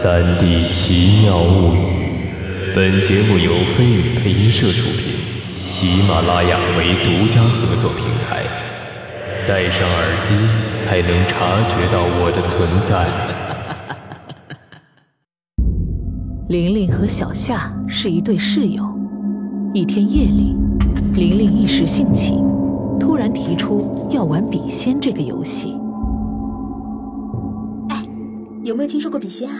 三 D 奇妙物语，本节目由飞影配音社出品，喜马拉雅为独家合作平台。戴上耳机，才能察觉到我的存在。玲玲和小夏是一对室友。一天夜里，玲玲一时兴起，突然提出要玩笔仙这个游戏。哎，有没有听说过笔仙啊？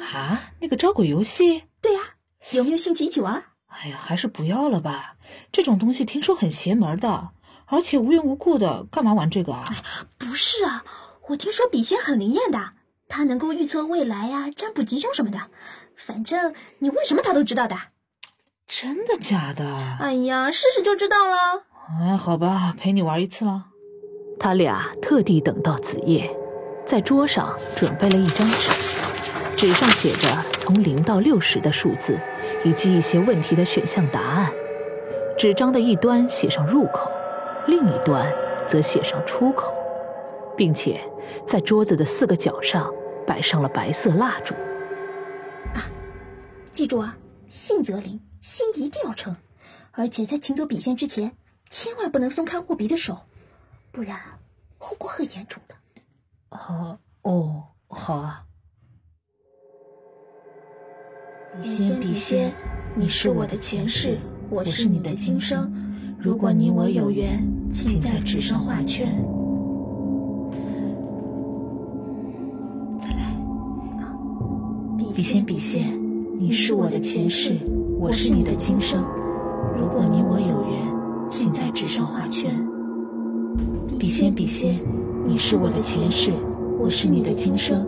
啊，那个招鬼游戏？对呀，有没有兴趣一起玩？哎呀，还是不要了吧。这种东西听说很邪门的，而且无缘无故的，干嘛玩这个啊？不是啊，我听说笔仙很灵验的，它能够预测未来呀，占卜吉凶什么的。反正你问什么他都知道的。真的假的？哎呀，试试就知道了。哎，好吧，陪你玩一次了。他俩特地等到子夜，在桌上准备了一张纸，纸上写着从零到六十的数字，以及一些问题的选项答案。纸张的一端写上入口，另一端则写上出口，并且在桌子的四个角上摆上了白色蜡烛。啊，记住啊，信则灵。心一定要诚，而且在请走笔仙之前，千万不能松开握笔的手，不然后果很严重的。哦哦，好啊。笔仙笔仙，你是我的前世，我是你的今生。如果你我有缘，请在纸上画圈。再来。笔仙笔仙，你是我的前世。我是你的今生，如果你我有缘，请在纸上画圈。笔仙笔仙，你是我的前世，我是你的今生，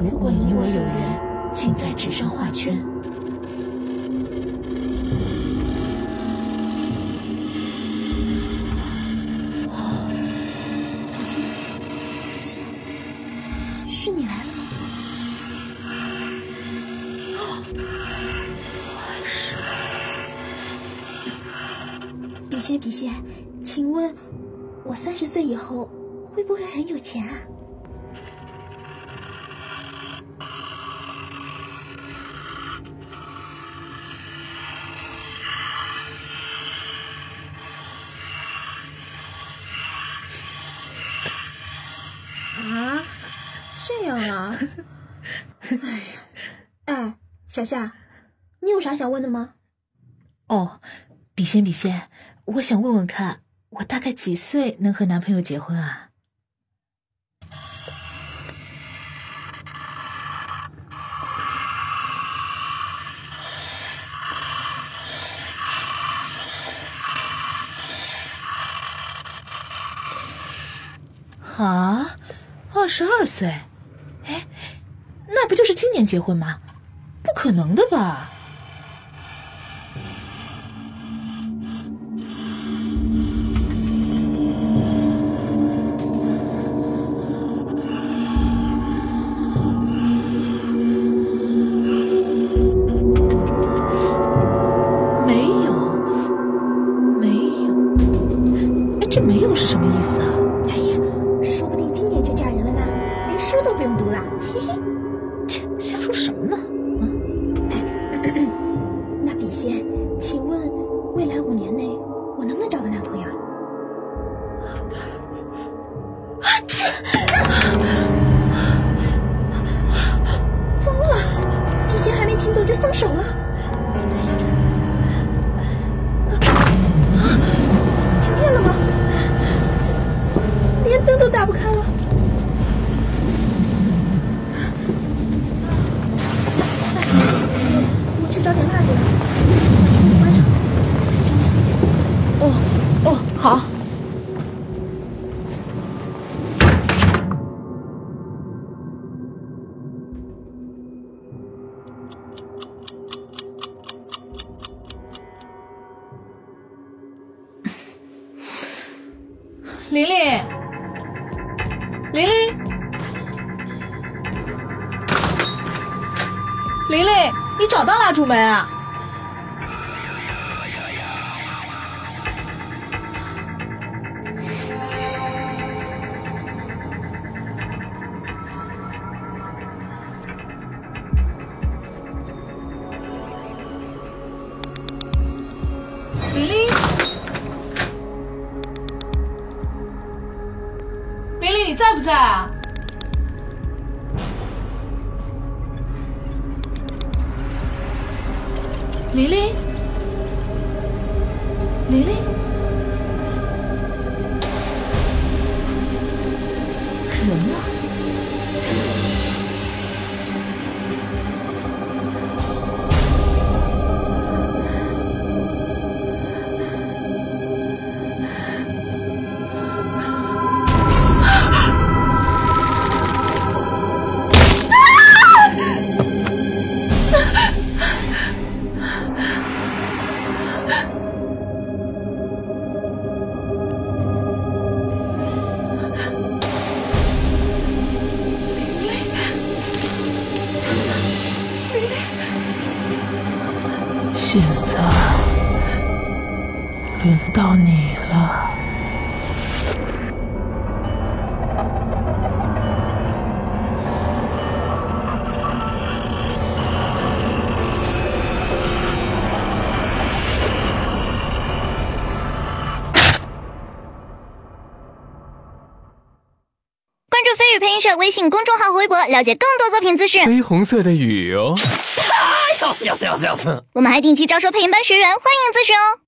如果你我有缘，请在纸上画圈。笔仙，笔仙，是你来了吗。笔仙，笔仙，请问，我三十岁以后会不会很有钱啊？啊，这样啊？哎呀，哎，小夏，你有啥想问的吗？哦，笔仙，笔仙。我想问问看，我大概几岁能和男朋友结婚啊？啊，二十二岁？哎，那不就是今年结婚吗？不可能的吧？书都不用读了。嘿嘿。切瞎说什么呢？嗯哎 那笔仙请问未来五年内我能不能找到男朋友啊切！好。玲玲，玲玲，玲玲，你找到蜡烛没啊？在不在啊？玲，玲现在轮到你了。注飞宇配音社微信公众号和微博，了解更多作品资讯。绯红色的雨哦。笑死要死要死要死！我们还定期招收配音班学员，欢迎咨询哦。